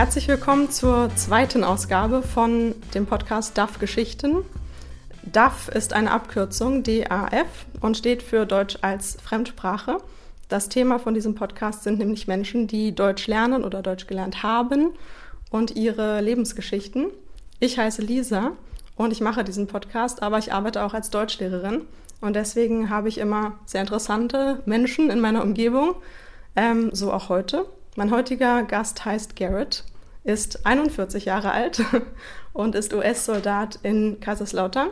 herzlich willkommen zur zweiten Ausgabe von dem Podcast DAF Geschichten. DAF ist eine Abkürzung, DAF, und steht für Deutsch als Fremdsprache. Das Thema von diesem Podcast sind nämlich Menschen, die Deutsch lernen oder Deutsch gelernt haben und ihre Lebensgeschichten. Ich heiße Lisa und ich mache diesen Podcast, aber ich arbeite auch als Deutschlehrerin. Und deswegen habe ich immer sehr interessante Menschen in meiner Umgebung, ähm, so auch heute. Mein heutiger Gast heißt Garrett, ist 41 Jahre alt und ist US-Soldat in Kaiserslautern,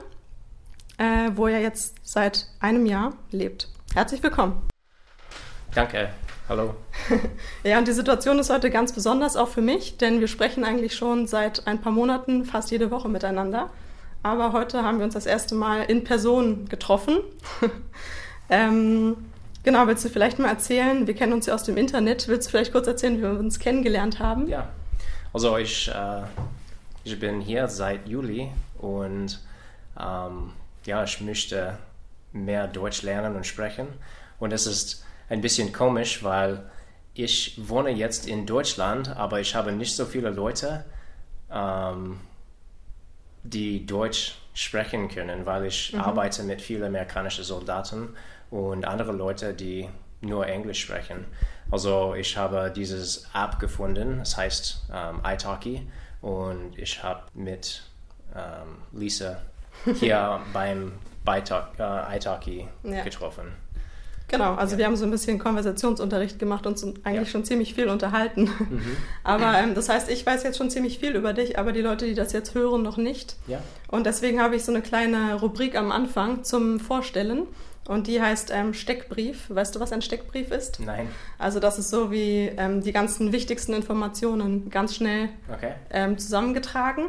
äh, wo er jetzt seit einem Jahr lebt. Herzlich willkommen. Danke. Hallo. ja, und die Situation ist heute ganz besonders auch für mich, denn wir sprechen eigentlich schon seit ein paar Monaten fast jede Woche miteinander. Aber heute haben wir uns das erste Mal in Person getroffen. ähm, genau, willst du vielleicht mal erzählen? Wir kennen uns ja aus dem Internet. Willst du vielleicht kurz erzählen, wie wir uns kennengelernt haben? Ja, also ich, äh, ich bin hier seit Juli und ähm, ja, ich möchte mehr Deutsch lernen und sprechen. Und es ist ein bisschen komisch, weil ich wohne jetzt in Deutschland, aber ich habe nicht so viele Leute, ähm, die Deutsch sprechen können, weil ich mhm. arbeite mit vielen amerikanischen Soldaten und andere Leute, die nur Englisch sprechen. Also ich habe dieses App gefunden, es heißt ähm, italki und ich habe mit ähm, Lisa hier beim Beitalk, äh, italki ja. getroffen. Genau, also ja. wir haben so ein bisschen Konversationsunterricht gemacht und eigentlich ja. schon ziemlich viel unterhalten. Mhm. Aber ähm, das heißt, ich weiß jetzt schon ziemlich viel über dich, aber die Leute, die das jetzt hören, noch nicht. Ja. Und deswegen habe ich so eine kleine Rubrik am Anfang zum Vorstellen. Und die heißt ähm, Steckbrief. Weißt du, was ein Steckbrief ist? Nein. Also das ist so wie ähm, die ganzen wichtigsten Informationen ganz schnell okay. ähm, zusammengetragen.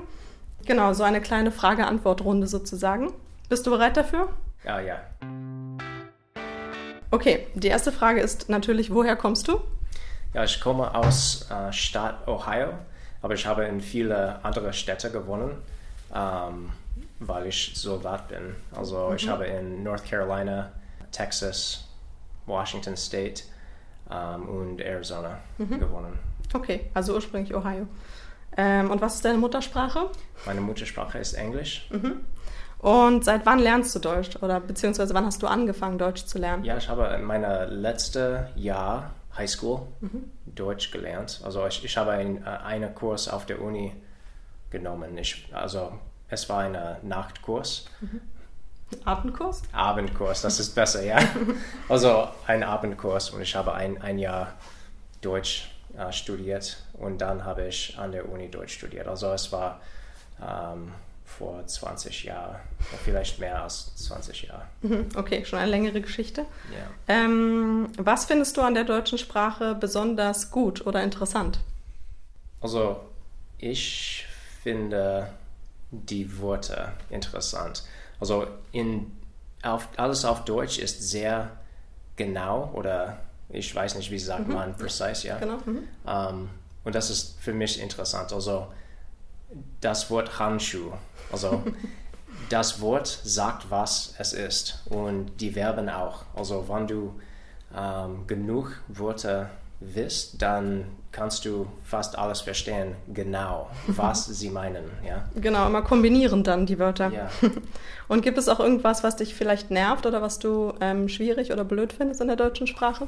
Genau, so eine kleine Frage-Antwort-Runde sozusagen. Bist du bereit dafür? Ja, ja. Okay, die erste Frage ist natürlich, woher kommst du? Ja, ich komme aus äh, Stadt Ohio, aber ich habe in viele andere Städte gewohnt. Ähm, weil ich Soldat bin. Also mhm. ich habe in North Carolina, Texas, Washington State ähm, und Arizona mhm. gewonnen. Okay, also ursprünglich Ohio. Ähm, und was ist deine Muttersprache? Meine Muttersprache ist Englisch. Mhm. Und seit wann lernst du Deutsch oder beziehungsweise wann hast du angefangen, Deutsch zu lernen? Ja, ich habe in meinem letzten Jahr Highschool mhm. Deutsch gelernt. Also ich, ich habe äh, einen Kurs auf der Uni genommen. Ich, also es war ein Nachtkurs. Mhm. Abendkurs? Abendkurs, das ist besser, ja. Also ein Abendkurs und ich habe ein, ein Jahr Deutsch äh, studiert und dann habe ich an der Uni Deutsch studiert. Also es war ähm, vor 20 Jahren, vielleicht mehr als 20 Jahre. Mhm, okay, schon eine längere Geschichte. Ja. Ähm, was findest du an der deutschen Sprache besonders gut oder interessant? Also ich finde die Worte interessant. Also in, auf, alles auf Deutsch ist sehr genau oder ich weiß nicht, wie sagt mhm. man, precise, ja. Genau. Mhm. Um, ähm, und das ist für mich interessant. Also das Wort Handschuh, also das Wort sagt, was es ist und die Verben auch. Also wenn du ähm, genug Worte wisst, dann kannst du fast alles verstehen, genau, was sie meinen. Ja? Genau, immer kombinieren dann die Wörter. Ja. Und gibt es auch irgendwas, was dich vielleicht nervt oder was du ähm, schwierig oder blöd findest in der deutschen Sprache?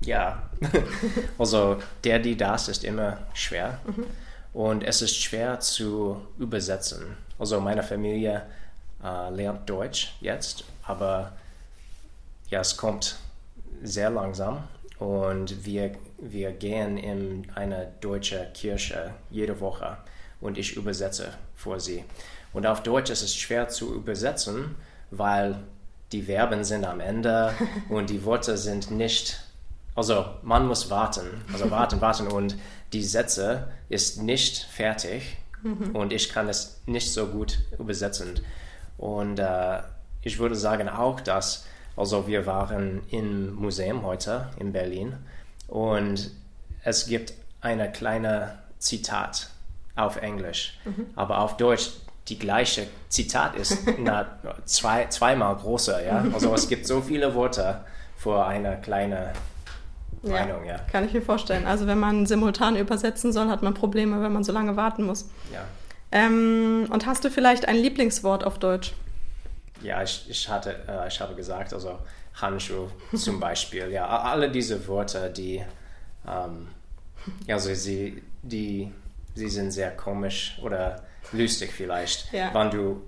Ja, also der, die, das ist immer schwer. Mhm. Und es ist schwer zu übersetzen. Also meine Familie äh, lernt Deutsch jetzt, aber ja, es kommt sehr langsam und wir, wir gehen in eine deutsche Kirche jede Woche und ich übersetze vor sie. Und auf Deutsch ist es schwer zu übersetzen, weil die Verben sind am Ende und die Worte sind nicht, also man muss warten, also warten, warten und die Sätze ist nicht fertig mhm. und ich kann es nicht so gut übersetzen. Und äh, ich würde sagen auch, dass also wir waren im Museum heute in Berlin und es gibt eine kleine Zitat auf Englisch, mhm. aber auf Deutsch die gleiche Zitat ist na, zwei, zweimal größer. Ja? Also es gibt so viele Worte für eine kleine Meinung, ja. Kann ich mir vorstellen. Also wenn man simultan übersetzen soll, hat man Probleme, wenn man so lange warten muss. Ja, Ähm, und hast du vielleicht ein Lieblingswort auf Deutsch? Ja ich, ich, hatte, äh, ich habe gesagt, also Handschuh zum Beispiel, ja, alle diese Worte, die, ähm, also sie, die, sie sind sehr komisch oder lustig vielleicht, Ja. wenn du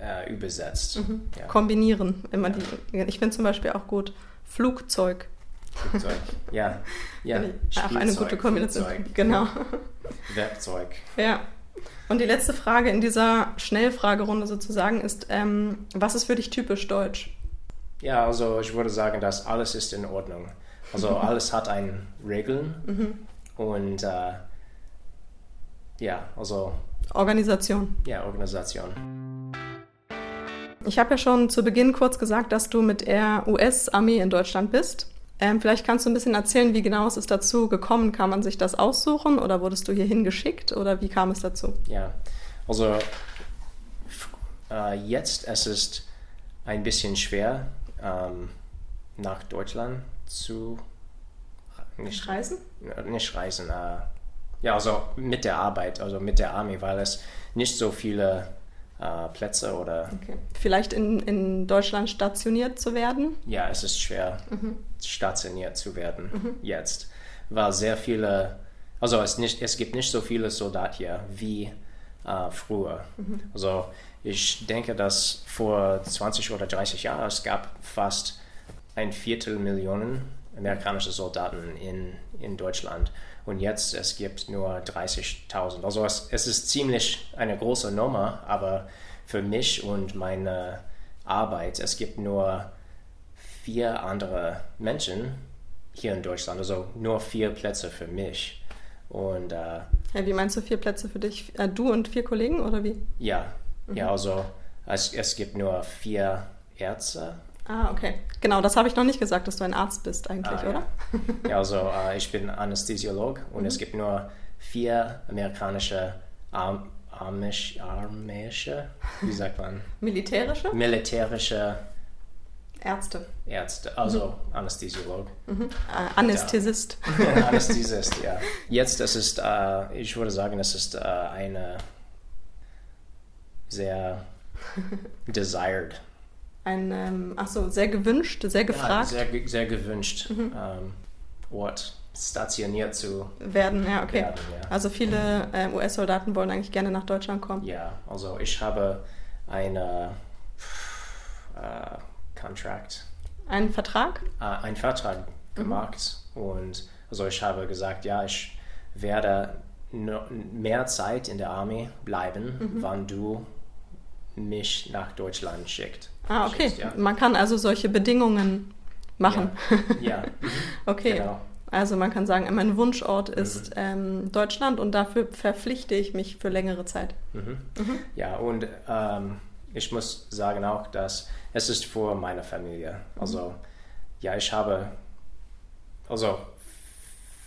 äh, übersetzt. Ja. Kombinieren. Immer die, ich finde zum Beispiel auch gut Flugzeug. Flugzeug. Ja, ja. Auch eine gute Kombination. Flugzeug, Genau. Werkzeug. Ja. Und die letzte Frage in dieser Schnellfragerunde sozusagen ist, ähm, was ist für dich typisch deutsch? Ja, also ich würde sagen, dass alles ist in Ordnung. Also alles hat ein Regeln Mhm. und äh, ja, also Organisation. ja, Organisation. Ich habe ja schon zu Beginn kurz gesagt, dass du mit der US-Armee in Deutschland bist. Ähm, vielleicht kannst du ein bisschen erzählen, wie genau es ist dazu gekommen. Kann man sich das aussuchen oder wurdest du hierhin geschickt oder wie kam es dazu? Ja, also äh, jetzt es ist ein bisschen schwer ähm, nach Deutschland zu nicht Reisen? nicht reisen. Äh, ja, also mit der Arbeit, also mit der Armee, weil es nicht so viele äh, Plätze oder Okay. Vielleicht in, in Deutschland stationiert zu werden? ja, es ist schwer stationiert zu werden jetzt, weil sehr viele, also es, nicht, es gibt nicht so viele Soldaten hier wie äh, früher. Also ich denke, dass vor 20 oder 30 Jahren es gab fast ein Viertel Millionen amerikanische Soldaten in, in Deutschland und jetzt es gibt nur 30.000. Also es, es ist ziemlich eine große Nummer, aber für mich und meine Arbeit, es gibt nur vier andere Menschen hier in Deutschland, also nur vier Plätze für mich. Und äh, Ja, wie meinst du vier Plätze für dich? Äh, du und vier Kollegen oder wie? ja, ja, also es, es gibt nur vier Ärzte. Ah, okay. Genau, das habe ich noch nicht gesagt, dass du ein Arzt bist eigentlich, Ah, oder? Ja. ja, also äh, ich bin Anästhesiolog und es gibt nur vier amerikanische Arm, Armisch, armische, wie sagt man, Militärische militärische Ärzte. Ärzte, also Anästhesiolog. Äh, Anästhesist. Anästhesist, ja. Jetzt, es ist, äh, ich würde sagen, es ist äh, eine sehr desired, Ein, ähm, ach so, sehr gewünscht, sehr ja, gefragt sehr, ge- sehr gewünscht ähm, Ort stationiert zu werden. Ja, okay. werden. Ja. Also viele äh, US-Soldaten wollen eigentlich gerne nach Deutschland kommen. ja, also ich habe eine äh, Contract, Einen Vertrag? äh, einen Vertrag gemacht und also ich habe gesagt, ja, ich werde mehr Zeit in der Armee bleiben, wann du mich nach Deutschland schickt. Ah, okay. Ja. Man kann also solche Bedingungen machen. Ja, mhm, okay. genau. Mhm. Also man kann sagen, mein Wunschort ist ähm, Deutschland und dafür verpflichte ich mich für längere Zeit. Mhm. Ja, und ähm, ich muss sagen auch, dass es ist für meine Familie. Also, ja, ich habe, also,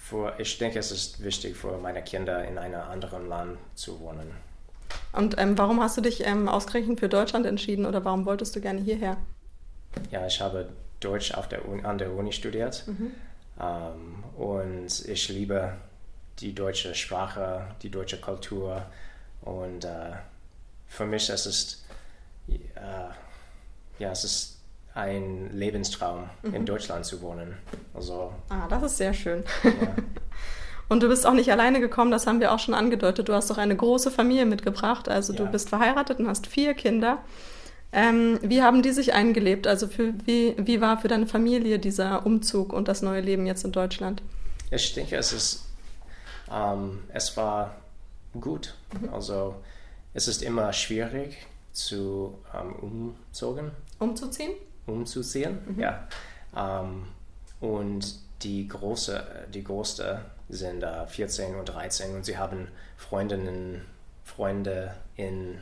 für, ich denke, es ist wichtig für meine Kinder in einem anderen Land zu wohnen. Und ähm, warum hast du dich ähm, ausgerechnet für Deutschland entschieden oder warum wolltest du gerne hierher? Ja, ich habe Deutsch der Uni, an der Uni studiert ähm, und ich liebe die deutsche Sprache, die deutsche Kultur und äh, für mich es ist äh, ja es ist ein Lebenstraum in Deutschland zu wohnen. Also Ah, das ist sehr schön. ja, Und du bist auch nicht alleine gekommen, das haben wir auch schon angedeutet. Du hast doch eine große Familie mitgebracht. Also du Ja. bist verheiratet und hast vier Kinder. Ähm, wie haben die sich eingelebt? Also für, wie, wie war für deine Familie dieser Umzug und das neue Leben jetzt in Deutschland? ich denke es ist ähm, es war gut. Also es ist immer schwierig zu ähm, umzogen. Umzuziehen? umzuziehen. Ja. Ähm, und die große, die größte sind äh, 14 und 13 und sie haben Freundinnen, Freunde in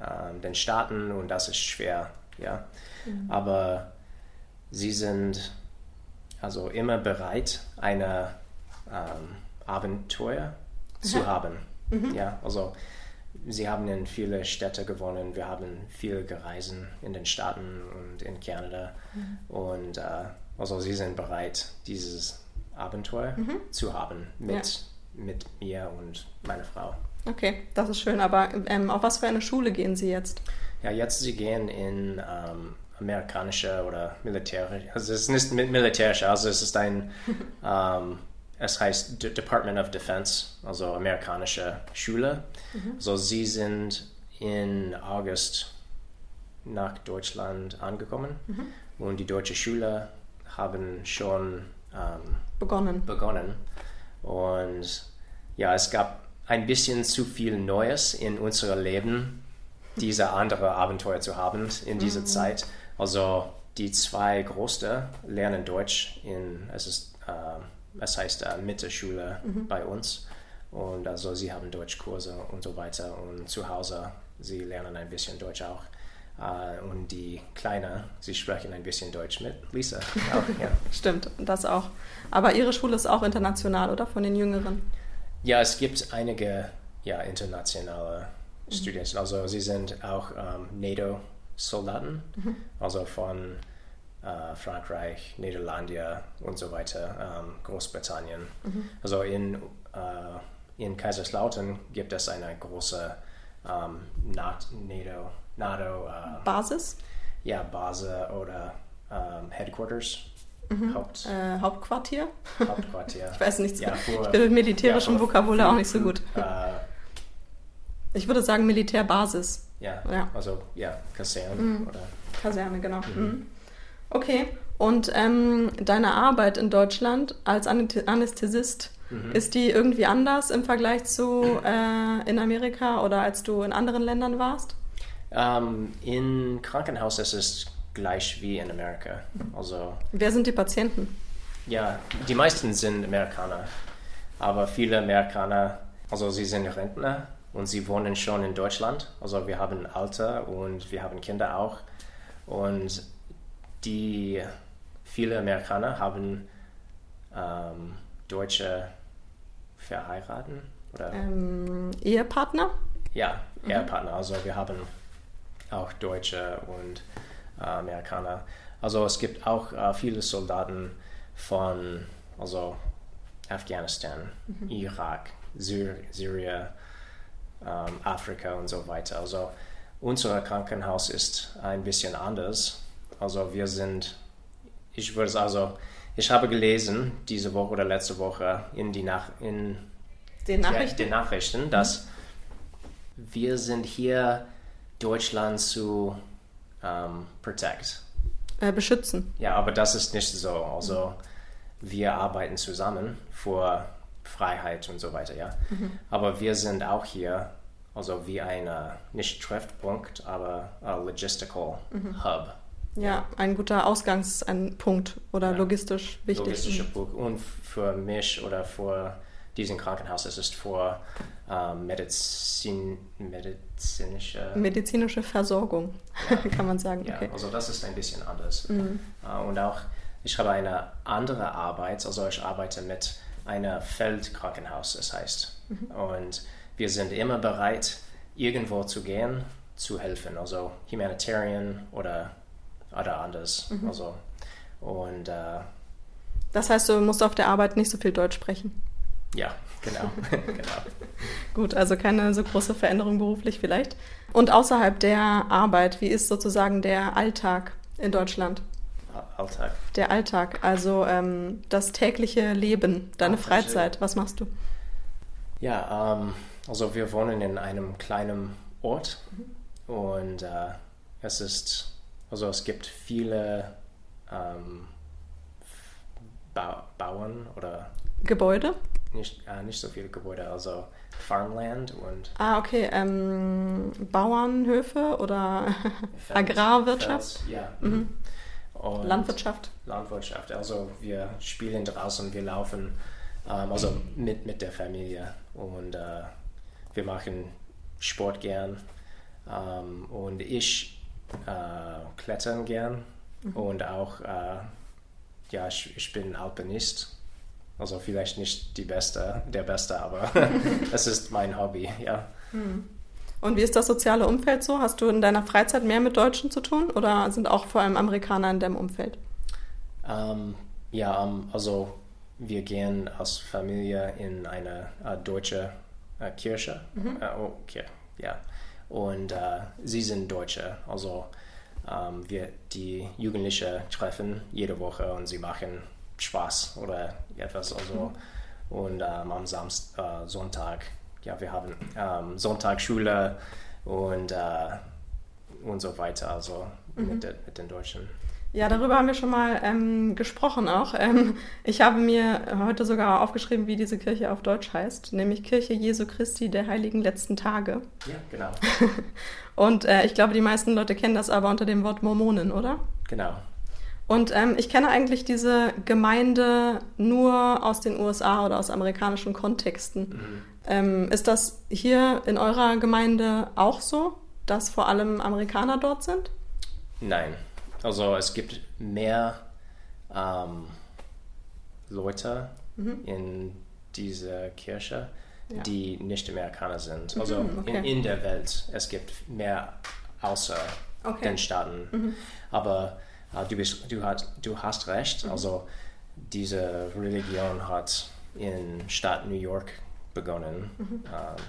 ähm, den Staaten. Und das ist schwer, ja. Aber sie sind also immer bereit, eine ähm, Abenteuer zu haben. Ja, also sie haben in viele Städte gewonnen, wir haben viel gereisen in den Staaten und in Kanada. Und äh, also sie sind bereit, dieses Abenteuer Mhm. zu haben mit, mit mir und meiner Frau. Okay, das ist schön. Aber ähm, auf was für eine Schule gehen Sie jetzt? Ja, jetzt sie gehen in ähm, amerikanische oder militärische, also es ist nicht mit militärische, also es ist ein, ähm, es heißt D Department of Defense, also amerikanische Schule. So sie sind in August nach Deutschland angekommen und die deutsche Schule haben schon ähm, Begonnen. begonnen. Und ja, es gab ein bisschen zu viel Neues in unserem Leben, diese andere Abenteuer zu haben in dieser Zeit. Also die zwei Großen lernen Deutsch in, es ist, äh, es heißt äh, Mittelschule bei uns. Und also sie haben Deutschkurse und so weiter. Und zu Hause, sie lernen ein bisschen Deutsch auch. Äh, und die Kleine, sie sprechen ein bisschen Deutsch mit Lisa auch, ja. Stimmt, das auch. Aber Ihre Schule ist auch international, oder? Von den Jüngeren? Ja, es gibt einige ja, internationale Studenten. Also sie sind auch ähm, NATO-Soldaten, also von äh, Frankreich, Niederlande und so weiter, ähm, Großbritannien. Also in, äh, in Kaiserslautern gibt es eine große ähm, Nat- NATO, äh, Basis, ja, Base oder ähm, Headquarters, Haupt, äh, Hauptquartier. Hauptquartier. Ich weiß nichts. Ja, ich bin mit militärischem ja, vor- Vokabular auch nicht so gut. Äh, Ich würde sagen Militärbasis. Ja, Ja. also ja, Kaserne oder Kaserne, genau. Mhm. Okay. Und ähm, deine Arbeit in Deutschland als Anästh- Anästhesist, ist die irgendwie anders im Vergleich zu äh, in Amerika oder als du in anderen Ländern warst? Ähm, in Krankenhaus ist es gleich wie in Amerika. Also Wer sind die Patienten? ja, die meisten sind Amerikaner, aber viele Amerikaner, also sie sind Rentner und sie wohnen schon in Deutschland. Also wir haben Alter und wir haben Kinder auch und die viele Amerikaner haben ähm, Deutsche verheiraten oder Ähm, Ehepartner? Ja, Ehepartner. Also wir haben auch Deutsche und äh, Amerikaner. Also es gibt auch äh, viele Soldaten von also Afghanistan, Irak, Syr Syrien, ähm, Afrika und so weiter. Also unser Krankenhaus ist ein bisschen anders. Also wir sind, ich würde also, ich habe gelesen diese Woche oder letzte Woche in die Nach in Den ja, Nachrichten? den Nachrichten, dass wir sind hier Deutschland zu ähm, protect. Äh, beschützen. Ja, aber das ist nicht so. Also wir arbeiten zusammen für Freiheit und so weiter, ja. Aber wir sind auch hier, also wie ein nicht Treffpunkt, aber a logistical Hub. Ja, ein guter Ausgangspunkt oder Ja. logistisch wichtig. logistischer Punkt. Und für mich oder für diesen Krankenhaus ist es für ähm, Medizin, medizinische. Medizinische Versorgung, kann man sagen. Ja, Okay. also das ist ein bisschen anders. Äh, Und auch, ich habe eine andere Arbeit, also ich arbeite mit einem Feldkrankenhaus, es heißt. Und wir sind immer bereit, irgendwo zu gehen, zu helfen, also Humanitarian oder, oder anders. Also, und äh, Das heißt, du musst auf der Arbeit nicht so viel Deutsch sprechen. Ja, genau. genau. Gut, also keine so große Veränderung beruflich vielleicht. Und außerhalb der Arbeit, wie ist sozusagen der Alltag in Deutschland? Alltag. Der Alltag, also ähm, das tägliche Leben, deine verstehe. Freizeit, was machst du? Ja, ähm, also wir wohnen in einem kleinen Ort und äh, es ist, also es gibt viele ähm, ba Bauern oder Gebäude? Nicht, äh, nicht so viele Gebäude, also Farmland und Ah, okay. Ähm, Bauernhöfe oder Feld- Agrarwirtschaft? Feld, ja. Mhm. Und Landwirtschaft? Landwirtschaft. Also wir spielen draußen, wir laufen, ähm, also mit, mit der Familie und äh, wir machen Sport gern ähm, und ich äh, klettern gern und auch, äh, ja, ich, ich bin Alpinist. Also vielleicht nicht die Beste, der Beste, aber es ist mein Hobby, ja. Und wie ist das soziale Umfeld so? Hast du in deiner Freizeit mehr mit Deutschen zu tun oder sind auch vor allem Amerikaner in deinem Umfeld? Ähm, ja, ähm, also wir gehen als Familie in eine äh, deutsche äh, Kirche. Äh, okay, ja. Und sie sind Deutsche, also ähm, wir die Jugendlichen treffen jede Woche und sie machen Spaß oder etwas also und ähm, am Samstag, äh, Sonntag, ja, wir haben ähm, Sonntagsschule und äh, und so weiter, also mit, de, mit den Deutschen. Ja, darüber haben wir schon mal ähm, gesprochen auch. Ähm, ich habe mir heute sogar aufgeschrieben, wie diese Kirche auf Deutsch heißt, nämlich Kirche Jesu Christi der Heiligen Letzten Tage. Ja, genau. Und äh, ich glaube, die meisten Leute kennen das aber unter dem Wort Mormonen, oder? Genau. Und ähm, ich kenne eigentlich diese Gemeinde nur aus den USA oder aus amerikanischen Kontexten. Ähm, ist das hier in eurer Gemeinde auch so, dass vor allem Amerikaner dort sind? Nein. Also es gibt mehr ähm, Leute in dieser Kirche, Ja. die nicht Amerikaner sind. Also Mhm, okay. in, in der Welt. Es gibt mehr außer Okay. Mhm. den Staaten. Aber äh, du, bist, du, hast, du hast Mhm. recht. Also diese Religion hat in Stadt New York begonnen. Mhm. Ähm,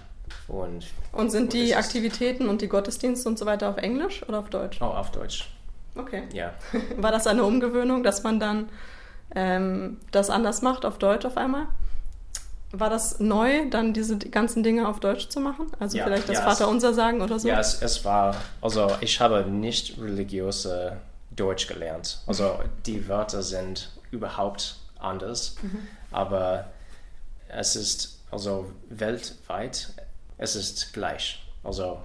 und Und sind Und die Aktivitäten und die Gottesdienste und so weiter auf Englisch oder auf Deutsch? oh, auf Deutsch. Okay. Ja. War das eine Umgewöhnung, dass man dann ähm, das anders macht, auf Deutsch auf einmal? War das neu, dann diese ganzen Dinge auf Deutsch zu machen? Also Ja, vielleicht das ja, Vaterunser sagen oder so? Ja, es, es war, also ich habe nicht religiöse Deutsch gelernt. Also die Wörter sind überhaupt anders, aber es ist also weltweit, es ist gleich. Also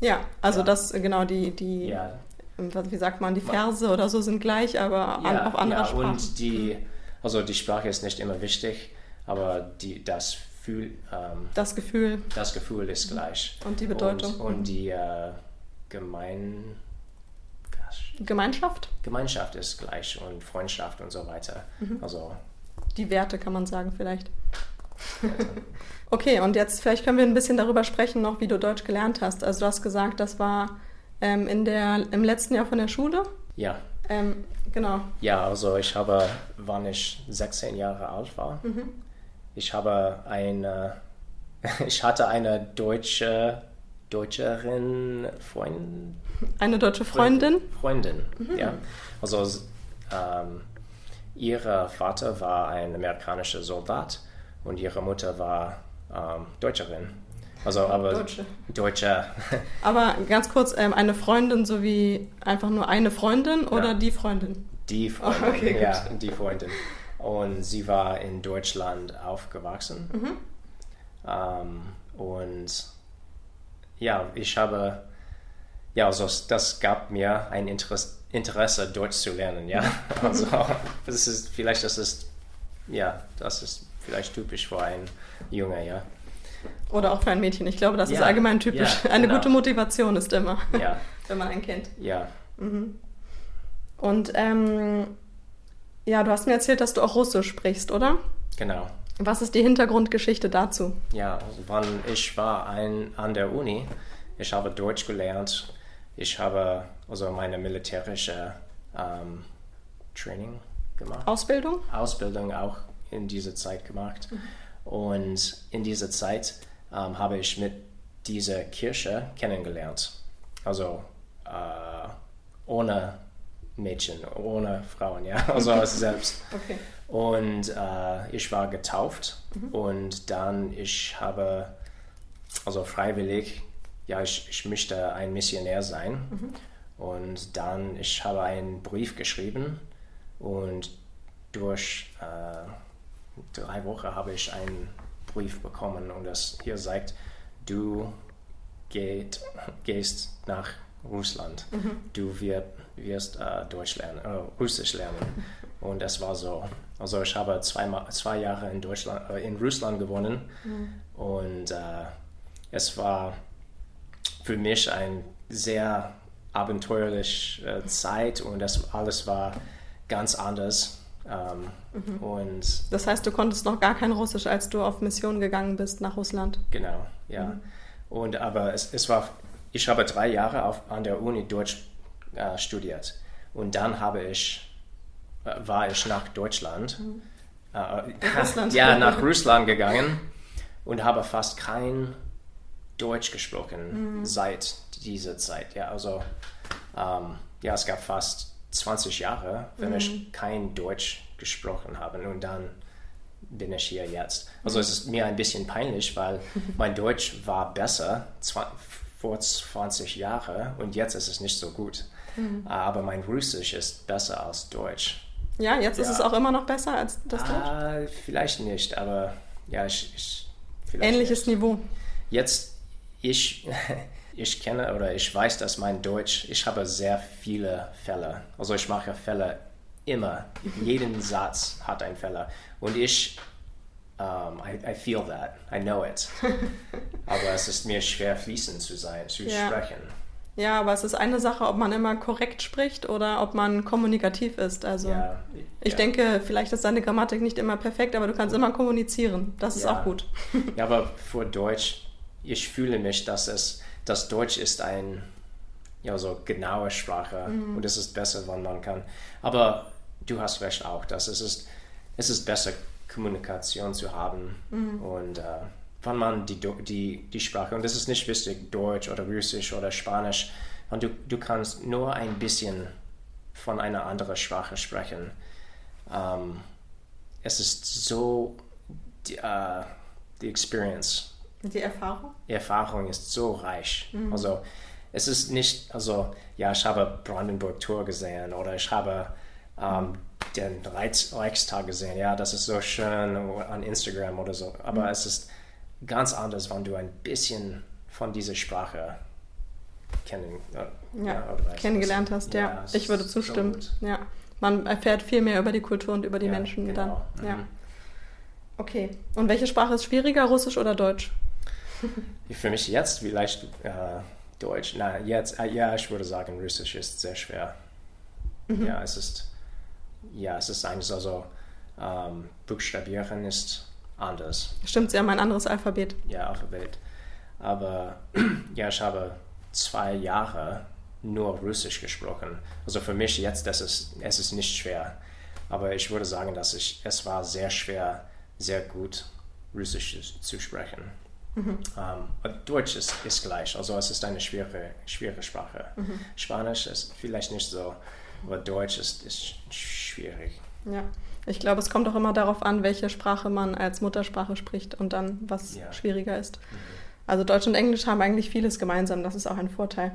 Ja, also Ja. das, genau, die, die ja, wie sagt man, die Verse oder so sind gleich, aber an, ja, auf anderer ja Sprache. und die, also die Sprache ist nicht immer wichtig, aber die, das, Fühl, ähm, Das Gefühl das Gefühl ist gleich. und die Bedeutung. Und, und die äh, Gemein, Gemeinschaft, Gemeinschaft ist gleich und Freundschaft und so weiter. Mhm. Also die Werte kann man sagen vielleicht. Okay, und jetzt vielleicht können wir ein bisschen darüber sprechen, noch wie du Deutsch gelernt hast. Also du hast gesagt, das war ähm, in der, im letzten Jahr von der Schule. ja, Ähm, genau. ja, also ich habe, wann ich 16 Jahre alt war, Mhm. ich habe eine, ich hatte eine deutsche Deutscherin Freund, Eine deutsche Freundin. Freundin, ja. Also ähm, ihr Vater war ein amerikanischer Soldat und ihre Mutter war ähm, Deutscherin. Also aber Deutsche. Deutsche, Aber ganz kurz, ähm, eine Freundin sowie einfach nur eine Freundin oder Ja. die Freundin? die Freundin, okay, gut. ja, die Freundin. Und sie war in Deutschland aufgewachsen. Mhm. Ähm, und ja, ich habe, ja, also das gab mir ein Interesse, Interesse Deutsch zu lernen, ja. Also das ist, vielleicht das ist, ja, das ist vielleicht typisch für einen Junge, ja. Oder auch für ein Mädchen. Ich glaube, das ist Ja, allgemein typisch. ja, Eine genau. gute Motivation ist immer, Ja, wenn man einen kennt. ja, Und ähm, ja, du hast mir erzählt, dass du auch Russisch sprichst, oder? genau. Was ist die Hintergrundgeschichte dazu? Ja, wann ich war ein, an der Uni, ich habe Deutsch gelernt, ich habe also meine militärische ähm, Training gemacht, Ausbildung? Ausbildung auch in dieser Zeit gemacht. Und in dieser Zeit ähm, habe ich mit dieser Kirche kennengelernt. Also äh, ohne Mädchen, ohne Frauen, ja, also als selbst. Okay. Und äh, ich war getauft und dann ich habe also freiwillig, ja, ich, ich möchte ein Missionär sein. Und dann ich habe einen Brief geschrieben und durch äh, drei Wochen habe ich einen Brief bekommen und das hier sagt, du geht, gehst nach Russland. Du wird, wirst äh, Deutsch lernen, äh, Russisch lernen. Und das war so. Also ich habe zwei, zwei Jahre in Deutschland, äh, in Russland gewohnt und äh, es war für mich eine sehr abenteuerliche äh, Zeit und das alles war ganz anders. Ähm, Und Das heißt, du konntest noch gar kein Russisch, als du auf Mission gegangen bist nach Russland. Genau, ja. Und aber es, es war, ich habe drei Jahre auf, an der Uni Deutsch äh, studiert und dann habe ich, war ich nach Deutschland äh, Russland. ja, nach Russland gegangen und habe fast kein Deutsch gesprochen mhm. seit dieser Zeit. Ja, also ähm, ja, es gab fast 20 Jahre, wenn mhm. ich kein Deutsch gesprochen habe und dann bin ich hier jetzt. Also mhm. es ist mir ein bisschen peinlich, weil mein Deutsch war besser vor 20 Jahren und jetzt ist es nicht so gut. Mhm. Aber mein Russisch ist besser als Deutsch. Ja, jetzt ja. ist es auch immer noch besser als das ah, Deutsch? Vielleicht nicht, aber ja, ich, ich Ähnliches nicht. Niveau. Jetzt, ich, ich kenne oder ich weiß, dass mein Deutsch, ich habe sehr viele Fälle. Also ich mache Fälle immer. Jeden Satz hat einen Fehler. Und ich, um, I, I feel that, I know it. Aber es ist mir schwer, fließend zu sein, zu ja. sprechen. Ja, aber es ist eine Sache, ob man immer korrekt spricht oder ob man kommunikativ ist. Also ja, ich ja. denke, vielleicht ist deine Grammatik nicht immer perfekt, aber du kannst immer kommunizieren. Das ist ja. auch gut. Ja, aber für Deutsch, ich fühle mich, dass es, dass Deutsch ist ein ja so genaue Sprache mhm. und es ist besser, wenn man kann. Aber du hast recht auch, dass es ist, es ist besser Kommunikation zu haben mhm. und äh, wenn man die, die, die Sprache, und das ist nicht wichtig, Deutsch oder Russisch oder Spanisch, und du, du kannst nur ein bisschen von einer anderen Sprache sprechen. Ähm, es ist so, die, uh, die Experience. Die Erfahrung? Die Erfahrung ist so reich. Mhm. Also, es ist nicht, also, ja, ich habe Brandenburg Tour gesehen oder ich habe ähm, den Reichstag gesehen. Ja, das ist so schön an Instagram oder so. Aber mhm. es ist ganz anders, wenn du ein bisschen von dieser Sprache kennen, äh, ja, ja kennengelernt hast. Ja, ich würde zustimmen. So ja, man erfährt viel mehr über die Kultur und über die Menschen genau. dann. Ja. Mhm. Okay. Und welche Sprache ist schwieriger, Russisch oder Deutsch? Für mich jetzt vielleicht äh, Deutsch. Nein, jetzt, äh, ja, ich würde sagen, Russisch ist sehr schwer. Mhm. Ja, es ist, ja, es ist eigentlich also, ähm, Buchstabieren ist anders. Stimmt, sie haben ein anderes Alphabet. Ja, Alphabet. Aber ja, ich habe zwei Jahre nur Russisch gesprochen. Also für mich jetzt, das ist, es ist nicht schwer. Aber ich würde sagen, dass ich, es war sehr schwer, sehr gut Russisch zu sprechen. Mhm. Um, Deutsch ist, ist gleich, also es ist eine schwere, schwere Sprache. Mhm. Spanisch ist vielleicht nicht so, aber Deutsch ist, ist schwierig. Ja. Ich glaube, es kommt auch immer darauf an, welche Sprache man als Muttersprache spricht und dann, was ja. schwieriger ist. Mhm. Also Deutsch und Englisch haben eigentlich vieles gemeinsam, das ist auch ein Vorteil.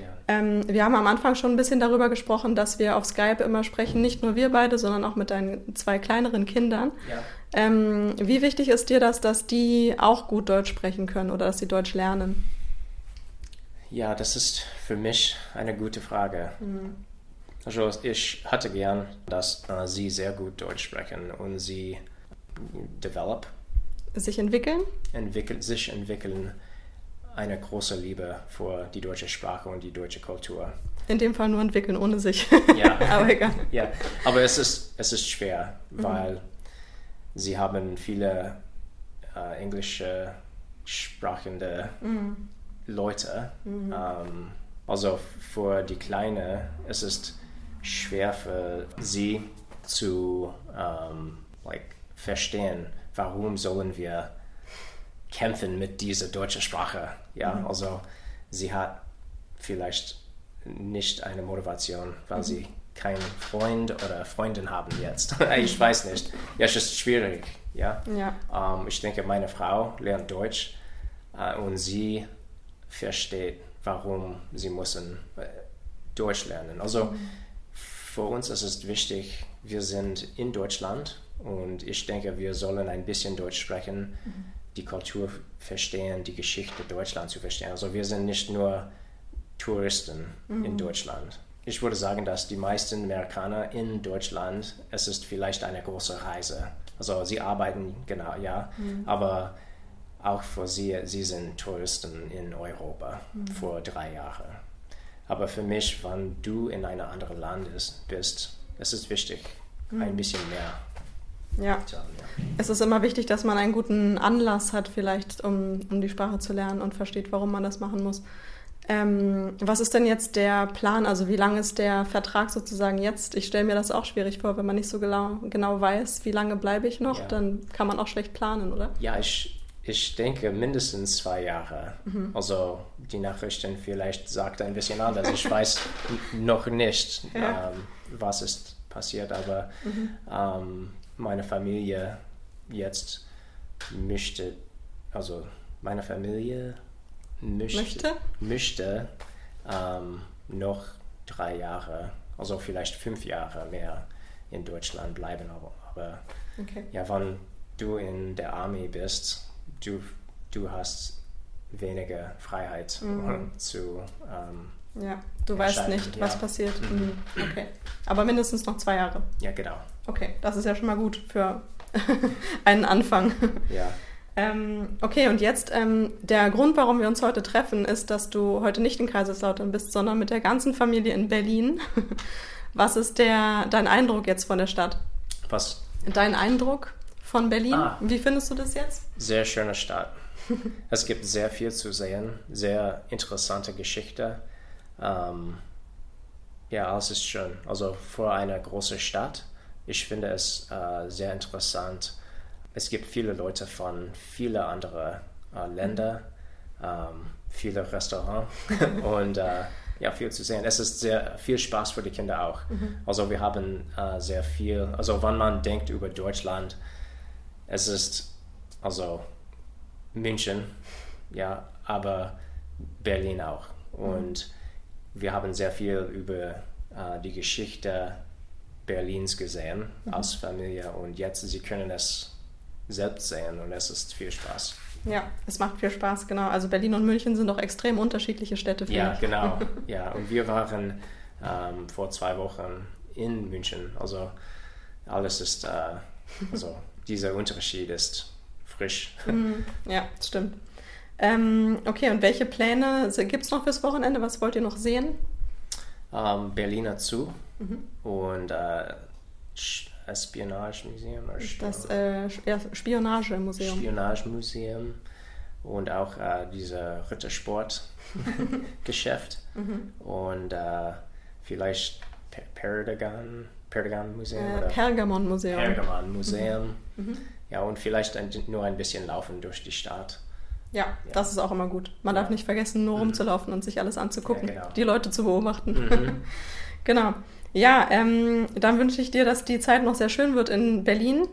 Ja. Ähm, wir haben am Anfang schon ein bisschen darüber gesprochen, dass wir auf Skype immer sprechen, nicht nur wir beide, sondern auch mit deinen zwei kleineren Kindern. Ja. Ähm, wie wichtig ist dir das, dass die auch gut Deutsch sprechen können oder dass sie Deutsch lernen? Ja, das ist für mich eine gute Frage. Mhm. Also ich hatte gern, dass äh, sie sehr gut Deutsch sprechen und sie develop. Sich entwickeln? Entwickeln, sich entwickeln eine große Liebe für die deutsche Sprache und die deutsche Kultur. In dem Fall nur entwickeln, ohne sich. Ja, aber egal. Ja, aber es ist, es ist schwer, mhm. weil sie haben viele äh, englische sprachende mhm. Leute. Mhm. Ähm, also für die Kleine es ist schwer für sie zu um, like, verstehen, warum sollen wir kämpfen mit dieser deutschen Sprache. Ja, mhm. also sie hat vielleicht nicht eine Motivation, weil mhm. sie keinen Freund oder Freundin haben jetzt. ich weiß nicht. Ja, es ist schwierig. Ja. ja. Um, ich denke, meine Frau lernt Deutsch uh, und sie versteht, warum sie müssen uh, Deutsch lernen. Also mhm für uns ist es wichtig, wir sind in Deutschland und ich denke, wir sollen ein bisschen Deutsch sprechen, mhm. die Kultur verstehen, die Geschichte Deutschlands zu verstehen. Also wir sind nicht nur Touristen mhm. in Deutschland. Ich würde sagen, dass die meisten Amerikaner in Deutschland, es ist vielleicht eine große Reise. Also sie arbeiten, genau, ja, mhm. aber auch für sie, sie sind Touristen in Europa mhm. vor drei Jahren. Aber für mich, wenn du in einem anderen Land bist, es ist wichtig, mhm. ein bisschen mehr ja. Es ist immer wichtig, dass man einen guten Anlass hat, vielleicht, um, um die Sprache zu lernen und versteht, warum man das machen muss. Ähm, was ist denn jetzt der Plan? Also wie lange ist der Vertrag sozusagen jetzt? Ich stelle mir das auch schwierig vor, wenn man nicht so genau, genau weiß, wie lange bleibe ich noch, Ja. dann kann man auch schlecht planen, oder? Ja, ich, ich denke mindestens zwei Jahre. Also die Nachrichten vielleicht sagt ein bisschen anders. Ich weiß noch nicht, Ja. ähm, was ist passiert, aber ähm, meine Familie jetzt möchte, also meine Familie möchte, Möchte? möchte ähm, noch drei Jahre, also vielleicht fünf Jahre mehr in Deutschland bleiben. Aber, aber Okay. ja, wenn du in der Armee bist, du, du hast weniger Freiheit Mhm. zu. Ähm, Ja, du weißt nicht, was ja. passiert. Mhm. Okay. Aber mindestens noch zwei Jahre. ja, genau. Okay, das ist ja schon mal gut für einen Anfang. Ja. Ähm, okay, und jetzt ähm, der Grund, warum wir uns heute treffen, ist, dass du heute nicht in Kaiserslautern bist, sondern mit der ganzen Familie in Berlin. Was ist der, dein Eindruck jetzt von der Stadt? Was Dein Eindruck von Berlin? Ah. Wie findest du das jetzt? sehr schöne Stadt. es gibt sehr viel zu sehen, sehr interessante Geschichte. Ähm, ja, alles ist schön. Also für eine große Stadt, ich finde es äh, sehr interessant. Es gibt viele Leute von vielen anderen äh, Ländern, ähm, viele Restaurants und äh, ja, viel zu sehen. Es ist sehr viel Spaß für die Kinder auch. Also wir haben äh, sehr viel, also wenn man denkt über Deutschland, es ist also München, ja, aber Berlin auch. Und wir haben sehr viel über äh, die Geschichte Berlins gesehen als Familie und jetzt sie können es selbst sehen und es ist viel Spaß. Ja, es macht viel Spaß, genau. Also Berlin und München sind doch extrem unterschiedliche Städte, Ja, ich. genau. Ja, und wir waren ähm, vor zwei Wochen in München. Also alles ist, äh, also dieser Unterschied ist frisch. Mhm. Ja, stimmt. Ähm, okay, und welche Pläne gibt es noch fürs Wochenende? Was wollt ihr noch sehen? ähm, Berliner Zoo und äh, Espionagemuseum Das äh, ja, Spionagemuseum. Spionagemuseum und auch äh, dieser Rittersport-Geschäft und äh, vielleicht Pe- Pergagon Museum Äh, oder Pergamon-Museum. Pergamon Museum. Ja, und vielleicht ein, nur ein bisschen laufen durch die Stadt. Ja, Ja. das ist auch immer gut. Man darf nicht vergessen, nur rumzulaufen und sich alles anzugucken, Ja, genau. die Leute zu beobachten. Mhm. genau. Ja, ähm, dann wünsche ich dir, dass die Zeit noch sehr schön wird in Berlin.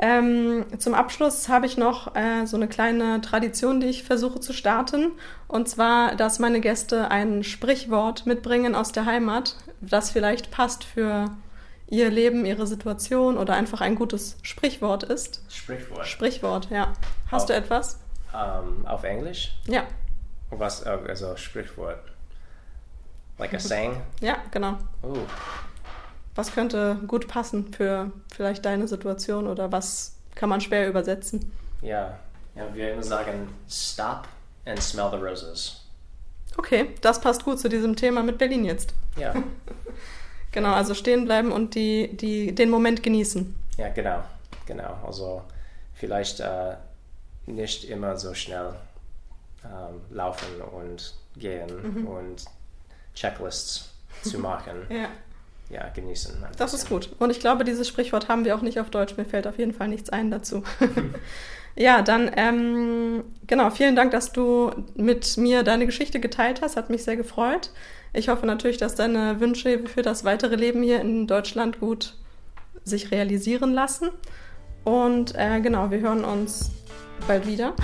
Ähm, zum Abschluss habe ich noch äh, so eine kleine Tradition, die ich versuche zu starten. Und zwar, dass meine Gäste ein Sprichwort mitbringen aus der Heimat, das vielleicht passt für ihr Leben, ihre Situation oder einfach ein gutes Sprichwort ist. Sprichwort. Sprichwort, ja. Hast du Auch. etwas? Ähm, auf Englisch? Ja, Was, äh, also Sprichwort. Like a saying? ja, genau. Oh, Was könnte gut passen für vielleicht deine Situation oder was kann man schwer übersetzen? ja. Ja, wir immer sagen, stop and smell the roses. Okay, das passt gut zu diesem Thema mit Berlin jetzt. Ja, Genau, also stehen bleiben und die, die, den Moment genießen. ja, genau, genau. Also vielleicht äh, nicht immer so schnell ähm, laufen und gehen und Checklists zu machen. Ja, Ja, genießen. das ist gut. Und ich glaube, dieses Sprichwort haben wir auch nicht auf Deutsch. Mir fällt auf jeden Fall nichts ein dazu. ja, dann, ähm, genau, vielen Dank, dass du mit mir deine Geschichte geteilt hast. Hat mich sehr gefreut. Ich hoffe natürlich, dass deine Wünsche für das weitere Leben hier in Deutschland gut sich realisieren lassen. Und äh, genau, wir hören uns bald wieder.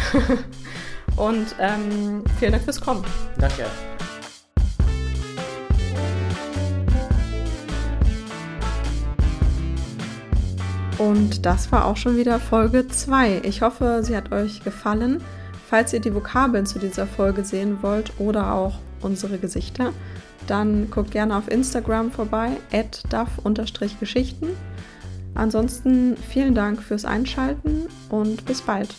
Und ähm, vielen Dank fürs Kommen. Danke. Und das war auch schon wieder Folge 2. Ich hoffe, sie hat euch gefallen. Falls ihr die Vokabeln zu dieser Folge sehen wollt oder auch unsere Gesichter, dann guckt gerne auf Instagram vorbei, duff-geschichten. Ansonsten vielen Dank fürs Einschalten und bis bald.